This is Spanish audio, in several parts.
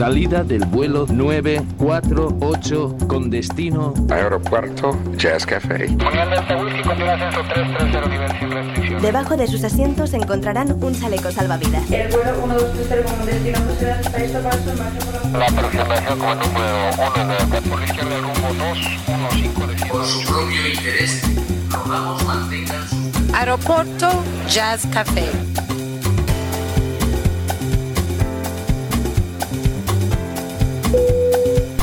Salida del vuelo 948 con destino Aeropuerto Jazz Café. Debajo de sus asientos encontrarán un chaleco salvavidas. El vuelo 1230 con destino José está marcha por la... Aproximación con número 1 de la izquierda rumbo 215 Por su propio interés, rogamos mantengan su... Aeropuerto Jazz Café.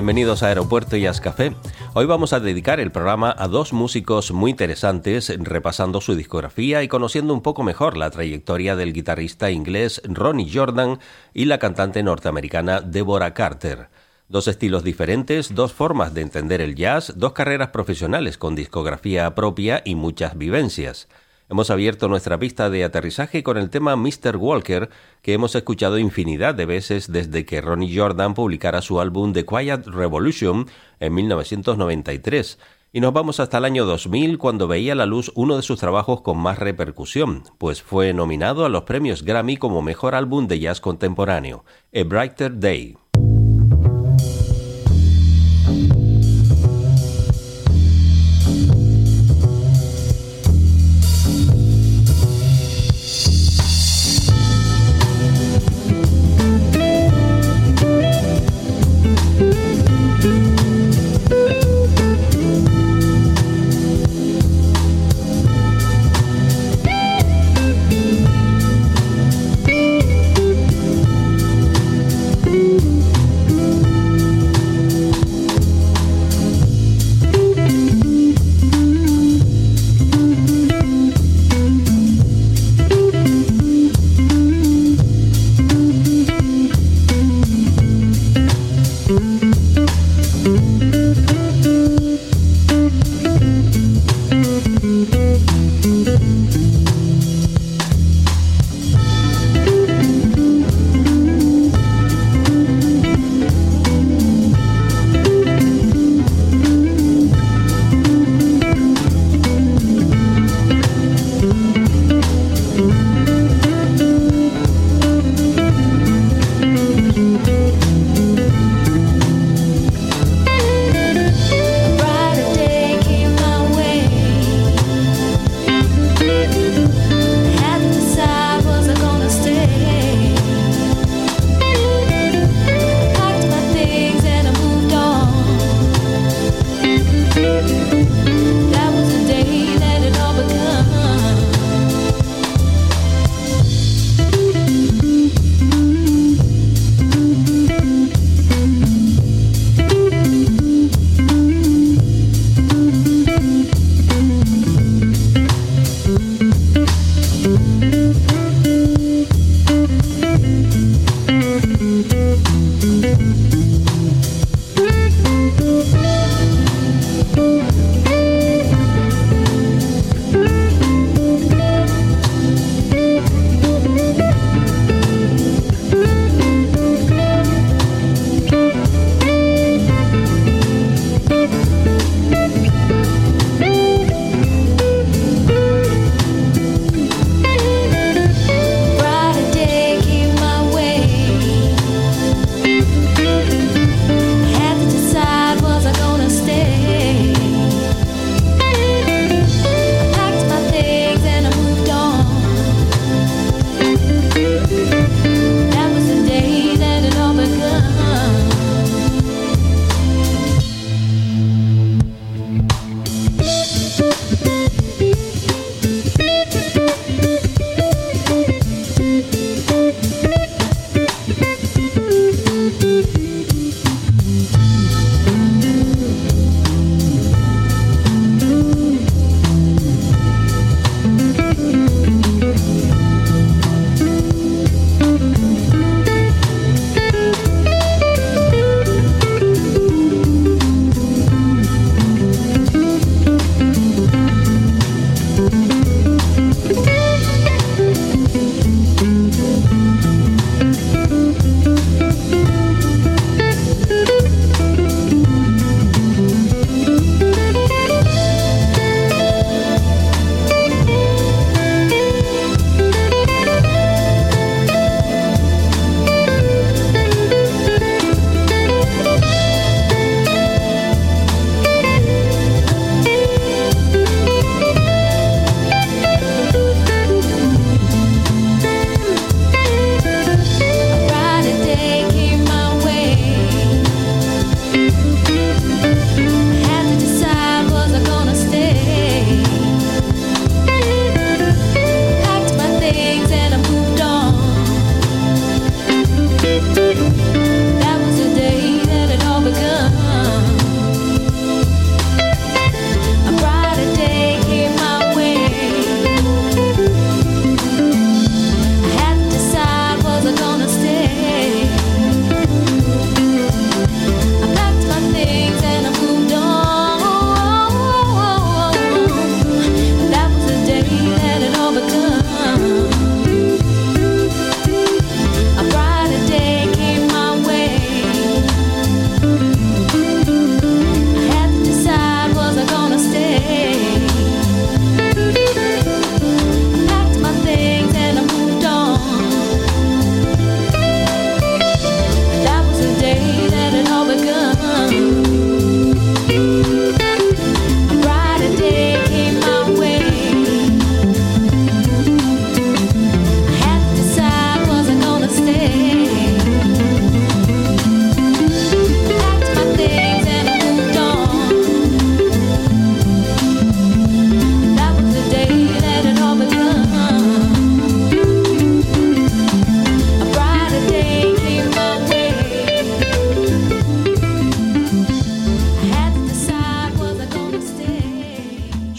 Bienvenidos a Aeropuerto y Café. Hoy vamos a dedicar el programa a dos músicos muy interesantes, repasando su discografía y conociendo un poco mejor la trayectoria del guitarrista inglés Ronnie Jordan y la cantante norteamericana Deborah Carter. Dos estilos diferentes, dos formas de entender el jazz, dos carreras profesionales con discografía propia y muchas vivencias. Hemos abierto nuestra pista de aterrizaje con el tema Mr. Walker, que hemos escuchado infinidad de veces desde que Ronnie Jordan publicara su álbum The Quiet Revolution en 1993. Y nos vamos hasta el año 2000 cuando veía la luz uno de sus trabajos con más repercusión, pues fue nominado a los premios Grammy como mejor álbum de jazz contemporáneo, A Brighter Day.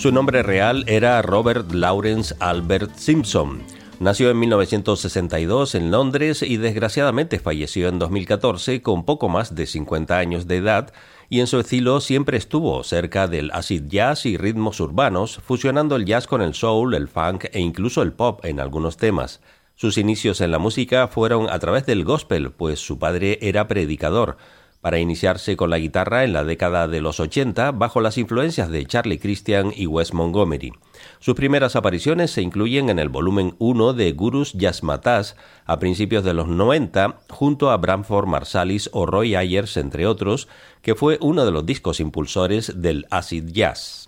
Su nombre real era Robert Lawrence Albert Simpson. Nació en 1962 en Londres y desgraciadamente falleció en 2014 con poco más de 50 años de edad y en su estilo siempre estuvo cerca del acid jazz y ritmos urbanos, fusionando el jazz con el soul, el funk e incluso el pop en algunos temas. Sus inicios en la música fueron a través del gospel, pues su padre era predicador para iniciarse con la guitarra en la década de los 80 bajo las influencias de Charlie Christian y Wes Montgomery. Sus primeras apariciones se incluyen en el volumen 1 de Gurus Matas a principios de los 90 junto a Bramford Marsalis o Roy Ayers entre otros, que fue uno de los discos impulsores del acid jazz.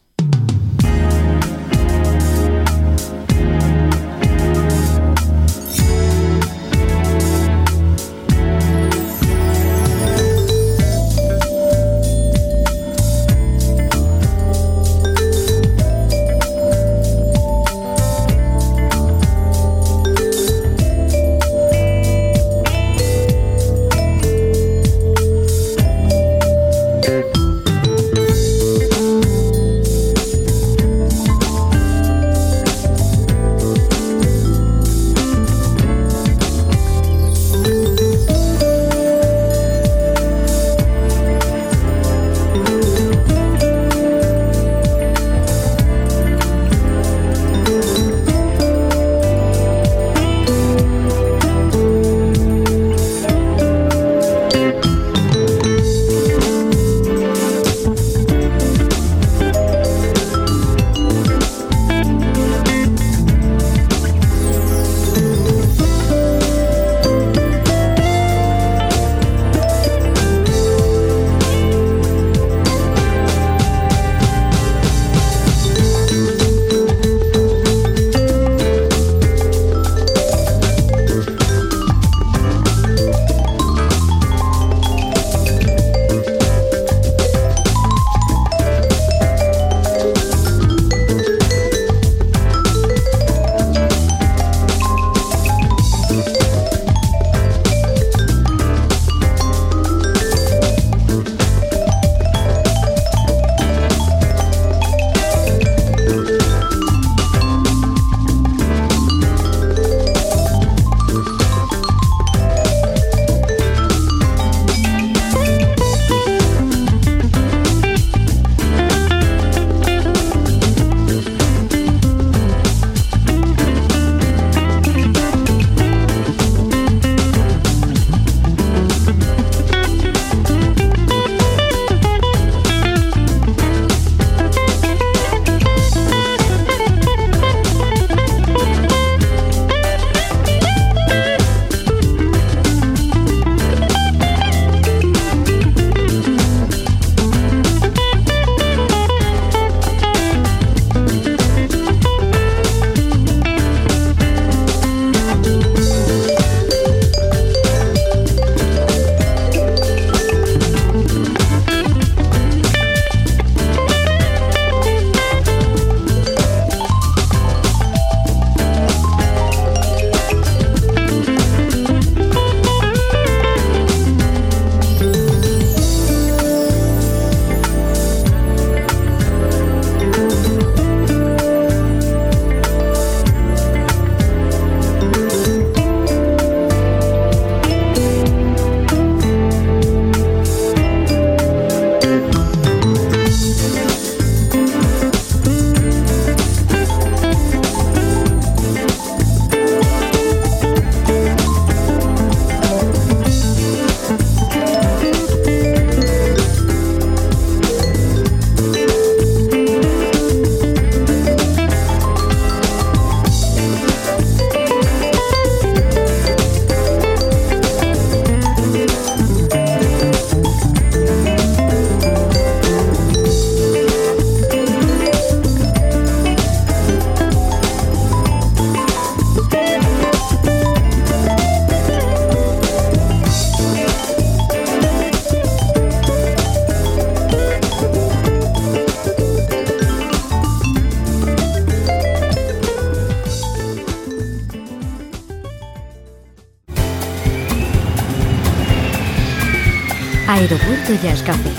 Jazz Café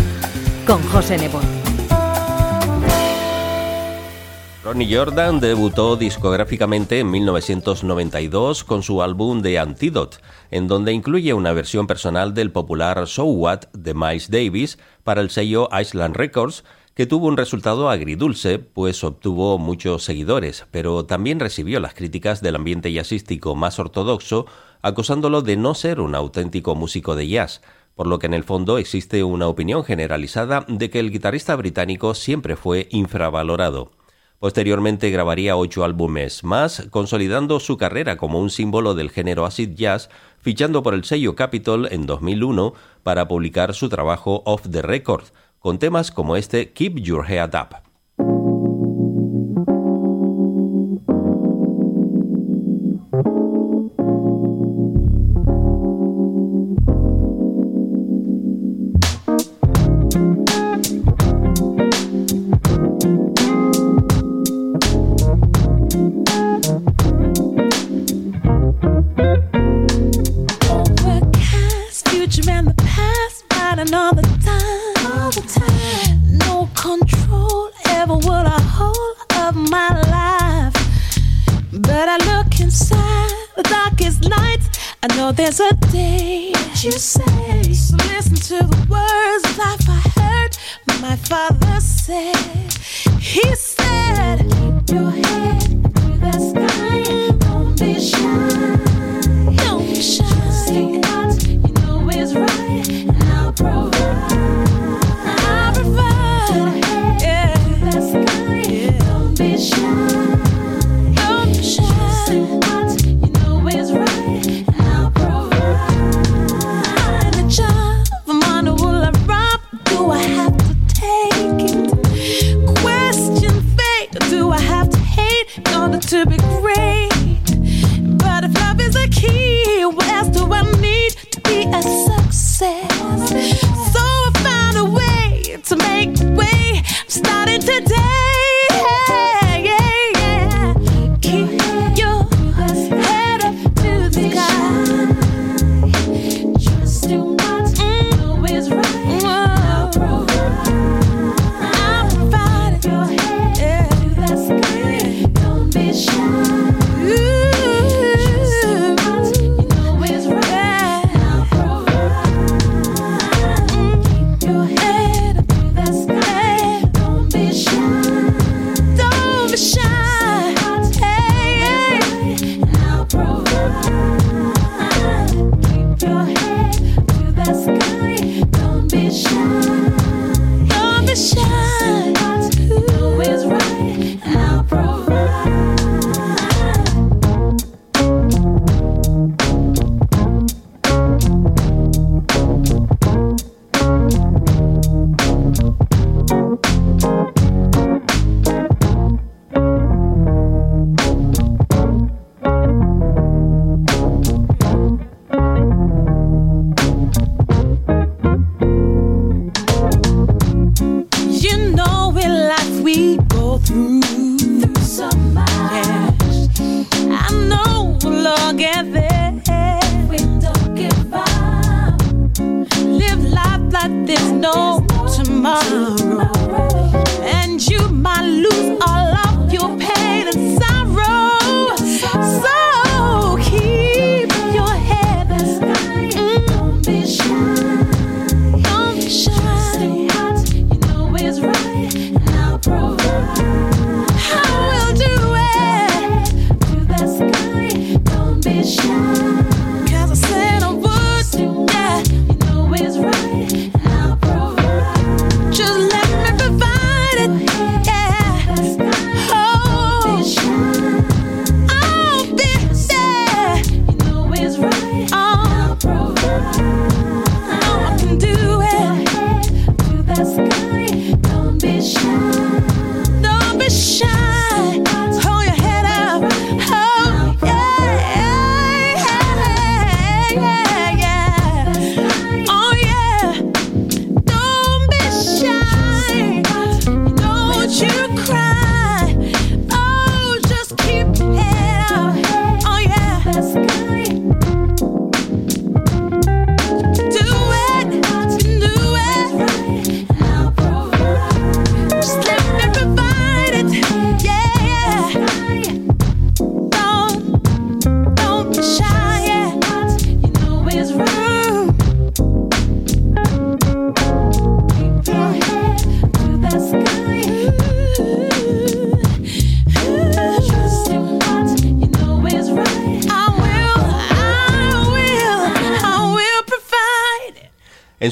con José Nebot. Ronnie Jordan debutó discográficamente en 1992 con su álbum The Antidote, en donde incluye una versión personal del popular So What de Miles Davis para el sello Island Records, que tuvo un resultado agridulce, pues obtuvo muchos seguidores, pero también recibió las críticas del ambiente jazzístico más ortodoxo, acusándolo de no ser un auténtico músico de jazz, por lo que en el fondo existe una opinión generalizada de que el guitarrista británico siempre fue infravalorado. Posteriormente grabaría ocho álbumes más, consolidando su carrera como un símbolo del género acid jazz, fichando por el sello Capitol en 2001 para publicar su trabajo Off the Record, con temas como este Keep Your Head Up.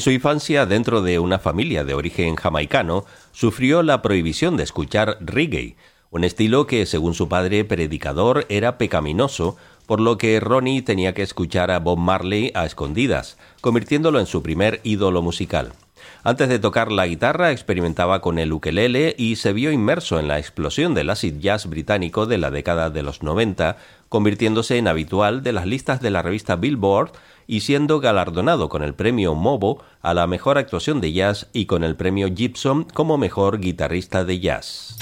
Su infancia, dentro de una familia de origen jamaicano, sufrió la prohibición de escuchar reggae, un estilo que, según su padre predicador, era pecaminoso, por lo que Ronnie tenía que escuchar a Bob Marley a escondidas, convirtiéndolo en su primer ídolo musical. Antes de tocar la guitarra experimentaba con el ukelele y se vio inmerso en la explosión del acid jazz británico de la década de los 90, convirtiéndose en habitual de las listas de la revista Billboard y siendo galardonado con el premio Mobo a la mejor actuación de jazz y con el premio Gibson como mejor guitarrista de jazz.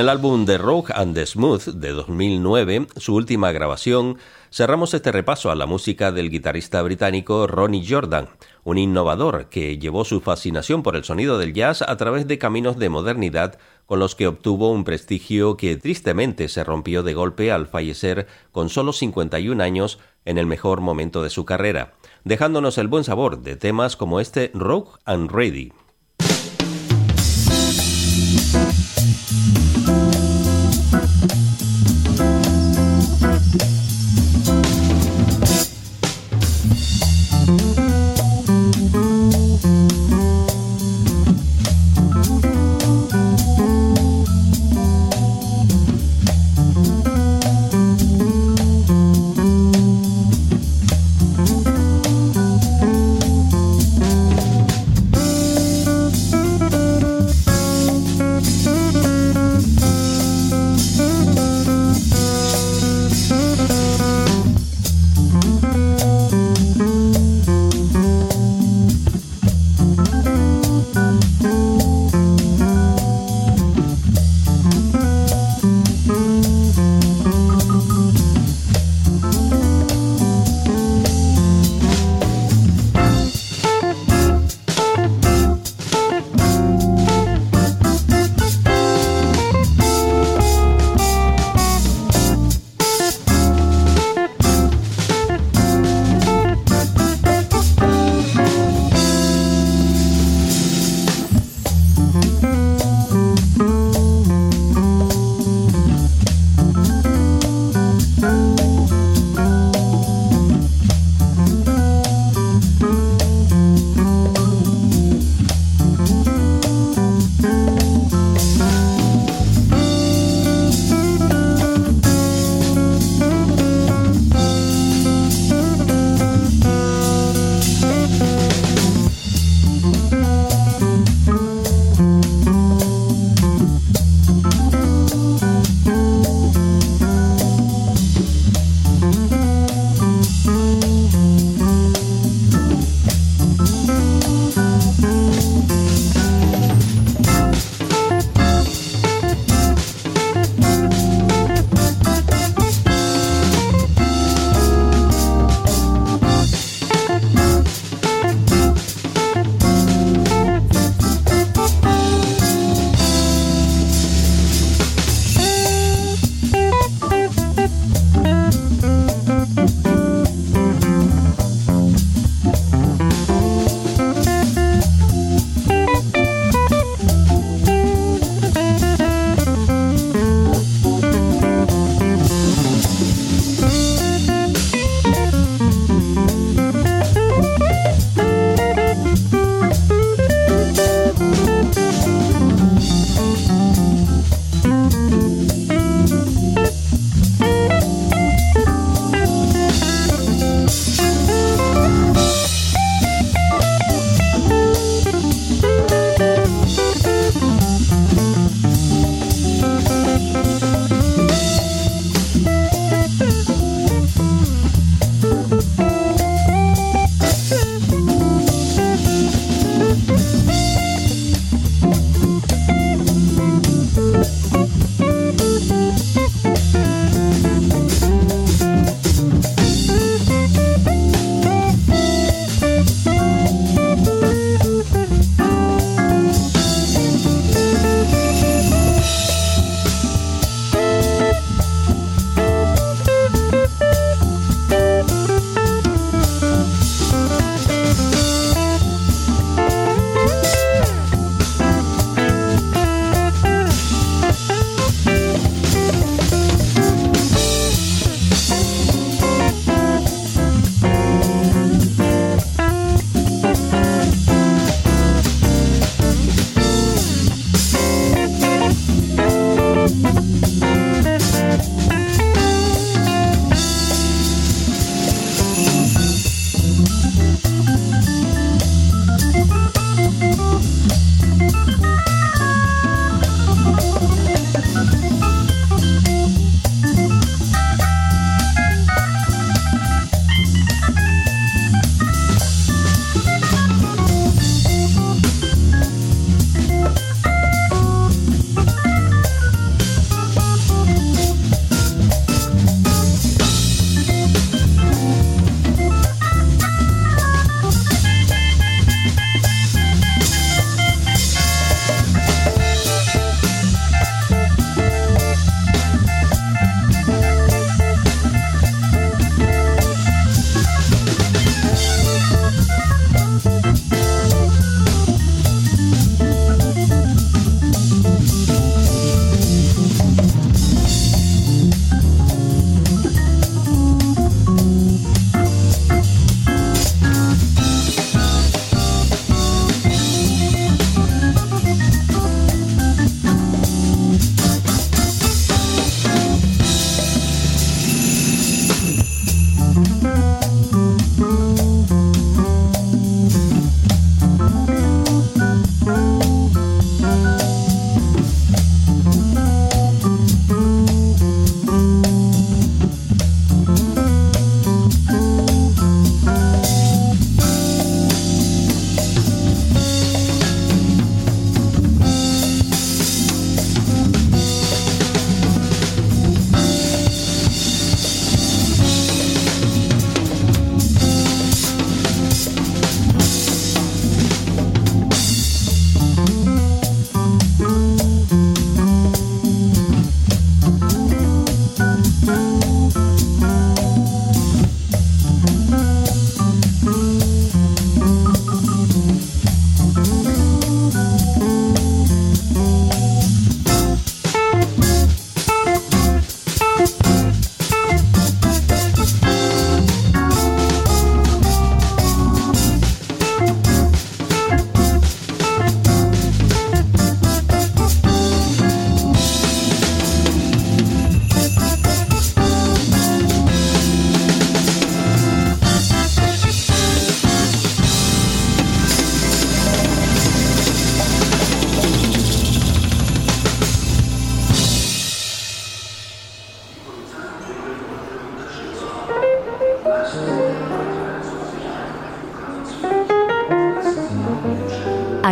El álbum The Rogue and the Smooth de 2009, su última grabación, cerramos este repaso a la música del guitarrista británico Ronnie Jordan, un innovador que llevó su fascinación por el sonido del jazz a través de caminos de modernidad con los que obtuvo un prestigio que tristemente se rompió de golpe al fallecer con solo 51 años en el mejor momento de su carrera, dejándonos el buen sabor de temas como este Rogue and Ready.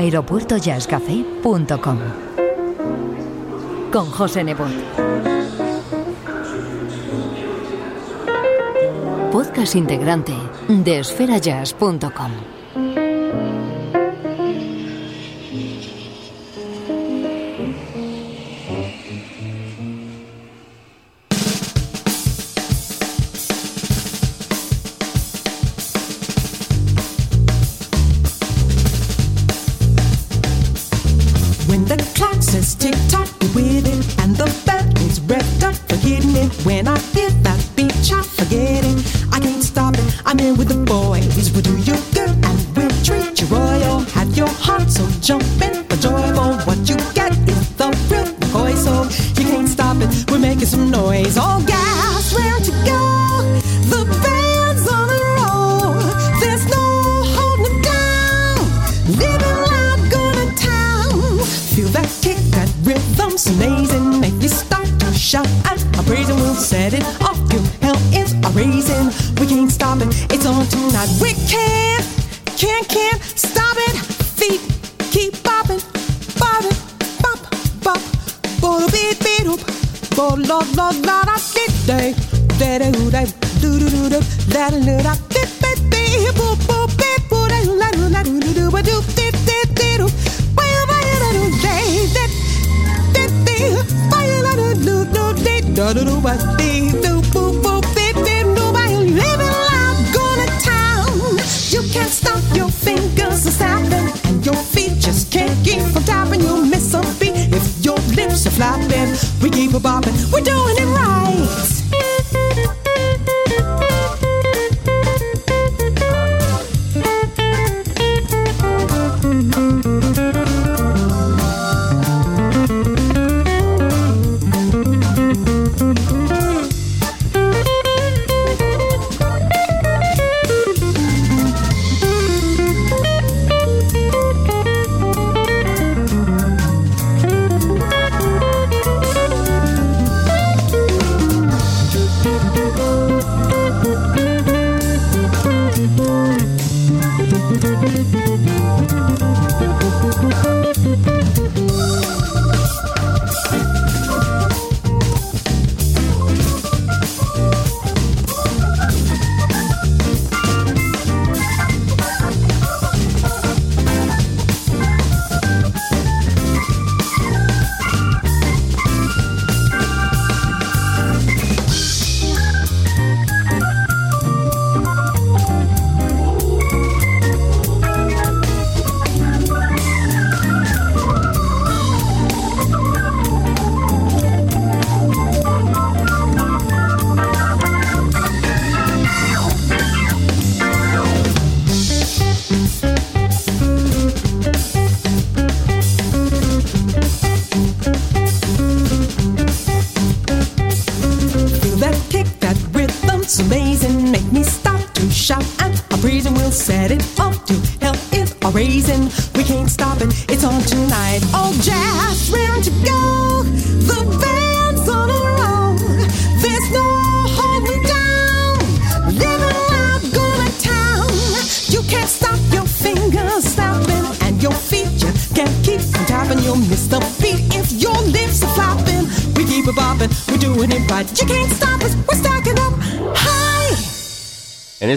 aeropuertojazzcafé.com con José Nebot. Podcast integrante de esferajazz.com. when I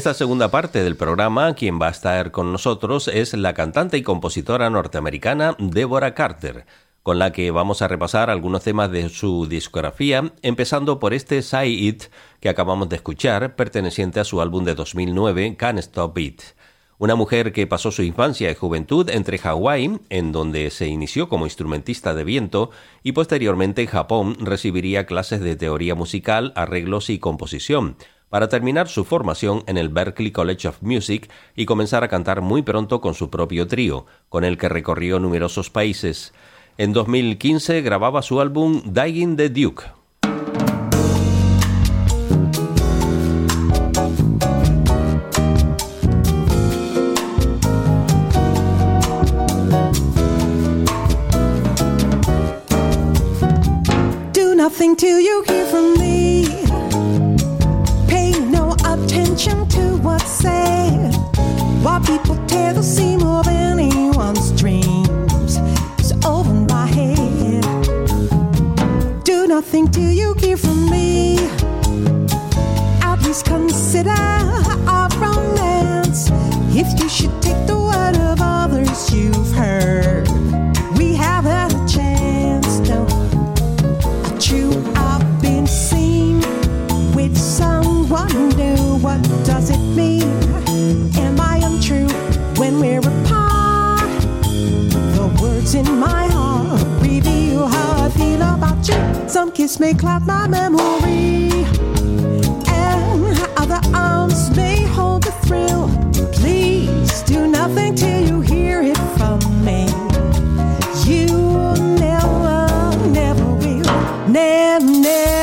esta segunda parte del programa, quien va a estar con nosotros es la cantante y compositora norteamericana Deborah Carter, con la que vamos a repasar algunos temas de su discografía, empezando por este Say It que acabamos de escuchar, perteneciente a su álbum de 2009, Can't Stop It. Una mujer que pasó su infancia y juventud entre Hawái, en donde se inició como instrumentista de viento, y posteriormente en Japón recibiría clases de teoría musical, arreglos y composición para terminar su formación en el Berklee College of Music y comenzar a cantar muy pronto con su propio trío, con el que recorrió numerosos países. En 2015 grababa su álbum Dying the Duke. sad. Why people tear the seam of anyone's dreams is over my head. Do nothing till you hear from me. At least consider our romance. If you should take the word of others you've heard. The in my heart reveal how I feel about you. Some kiss may cloud my memory, and other arms may hold the thrill. Please do nothing till you hear it from me. You never, never will. Never, never,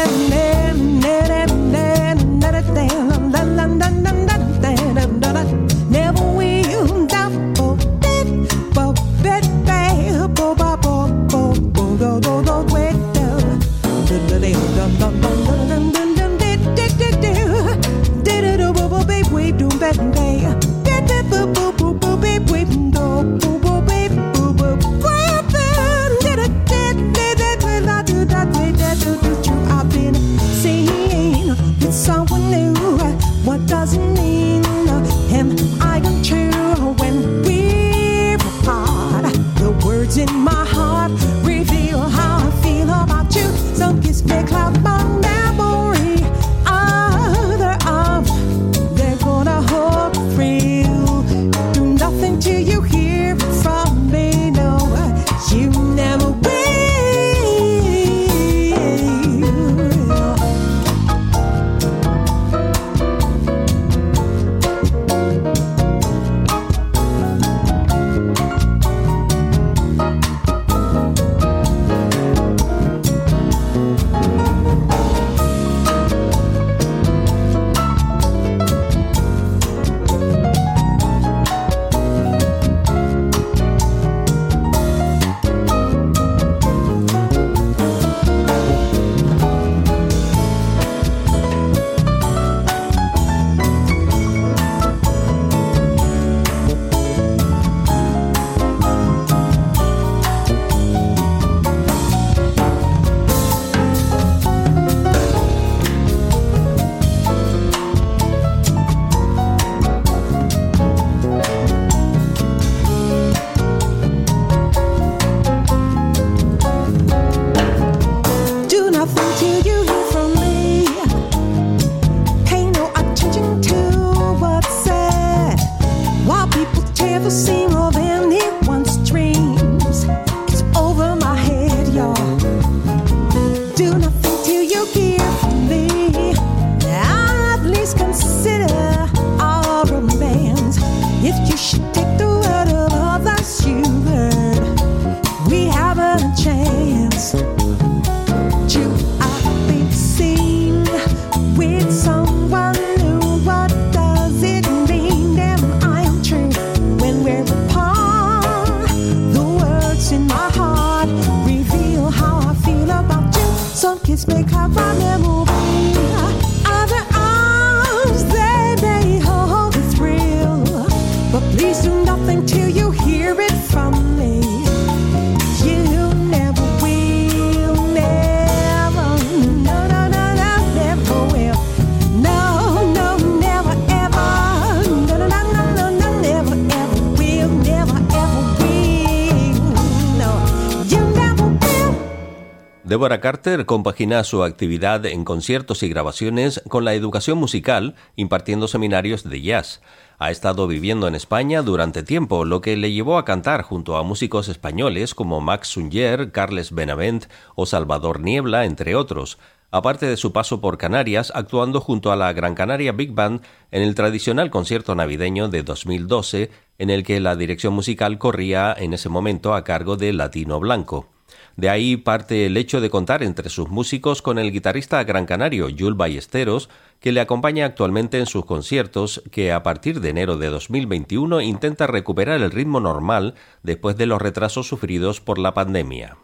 Su actividad en conciertos y grabaciones con la educación musical, impartiendo seminarios de jazz. Ha estado viviendo en España durante tiempo, lo que le llevó a cantar junto a músicos españoles como Max Sunger, Carles Benavent o Salvador Niebla, entre otros, aparte de su paso por Canarias, actuando junto a la Gran Canaria Big Band en el tradicional concierto navideño de 2012, en el que la dirección musical corría en ese momento a cargo de Latino Blanco. De ahí parte el hecho de contar entre sus músicos con el guitarrista gran canario Jules Ballesteros, que le acompaña actualmente en sus conciertos, que a partir de enero de 2021 intenta recuperar el ritmo normal después de los retrasos sufridos por la pandemia.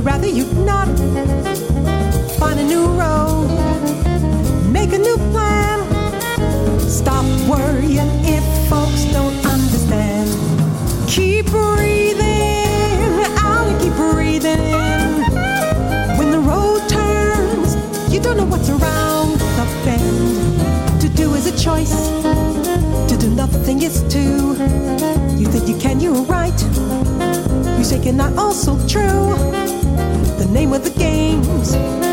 They'd rather you not find a new road, make a new plan. Stop worrying if folks don't understand. Keep breathing out and keep breathing. When the road turns, you don't know what's around the bend. To do is a choice, to do nothing is to. You think you can, you're right. You say you're not also true dreams.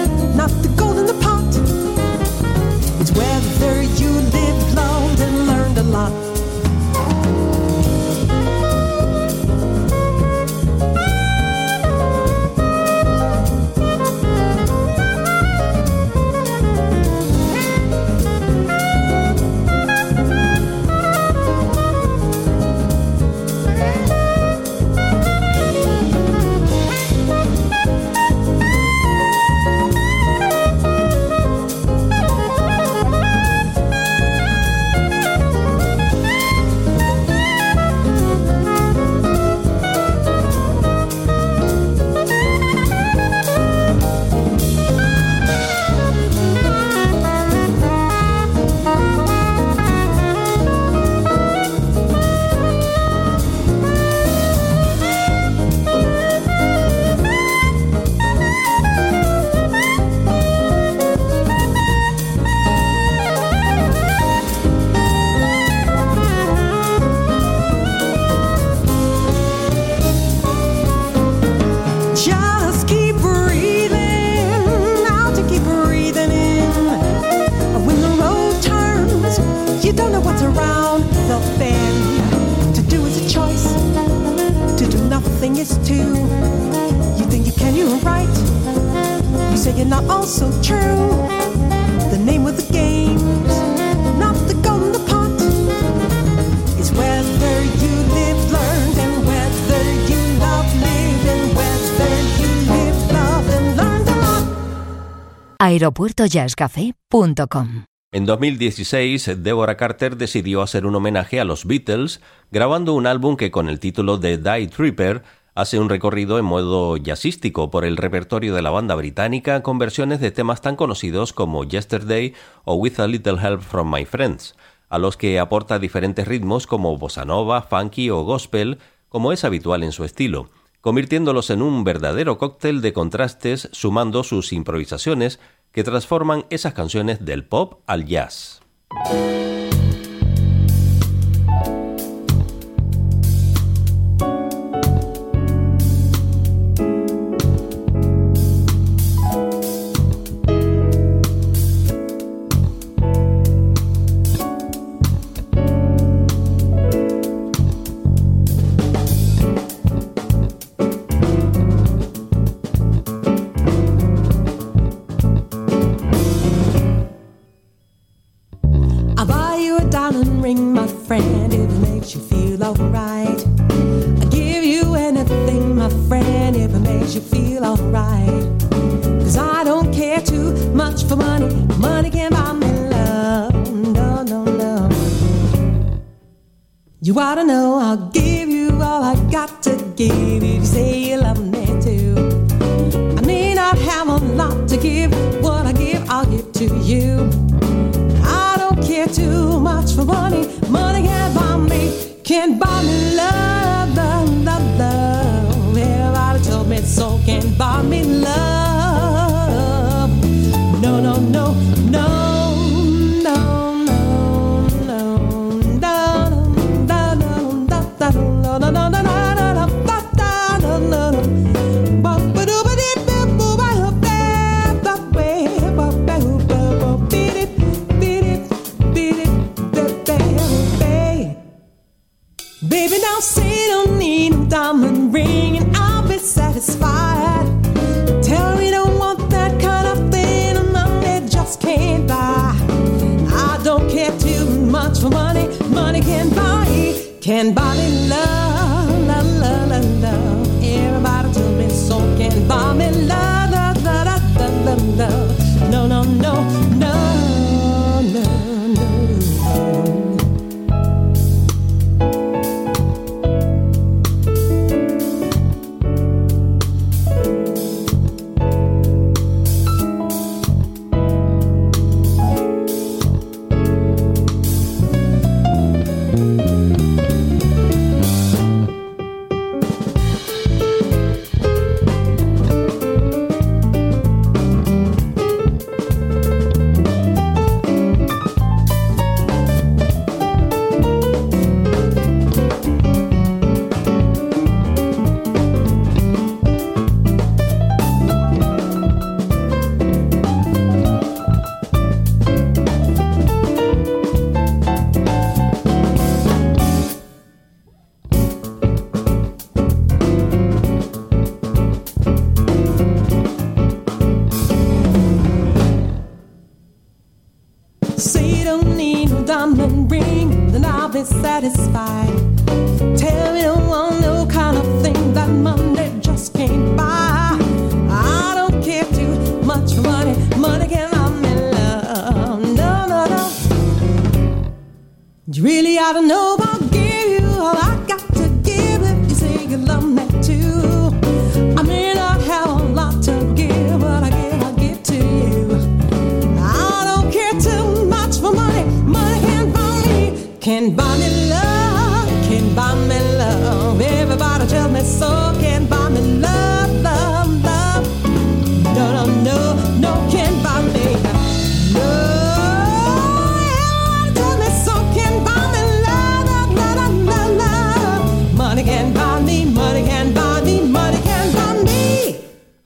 En 2016, Deborah Carter decidió hacer un homenaje a los Beatles, grabando un álbum que con el título de Die Tripper hace un recorrido en modo jazzístico por el repertorio de la banda británica con versiones de temas tan conocidos como Yesterday o With a Little Help from My Friends, a los que aporta diferentes ritmos como bossa nova, funky o gospel, como es habitual en su estilo, convirtiéndolos en un verdadero cóctel de contrastes sumando sus improvisaciones que transforman esas canciones del pop al jazz. not know.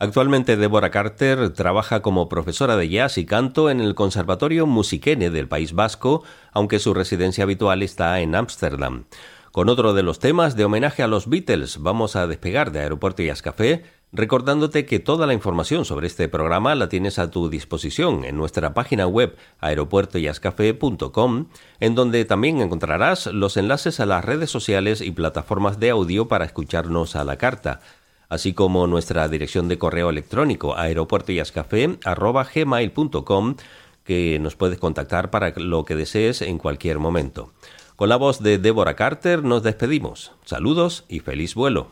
Actualmente Deborah Carter trabaja como profesora de jazz y canto en el Conservatorio Musiquene del País Vasco, aunque su residencia habitual está en Ámsterdam. Con otro de los temas de homenaje a los Beatles, vamos a despegar de Aeropuerto Jazz Café recordándote que toda la información sobre este programa la tienes a tu disposición en nuestra página web aeropuertoyascafé.com, en donde también encontrarás los enlaces a las redes sociales y plataformas de audio para escucharnos a la carta, así como nuestra dirección de correo electrónico aeropuertoyascafé.com, que nos puedes contactar para lo que desees en cualquier momento. Con la voz de Débora Carter nos despedimos. Saludos y feliz vuelo.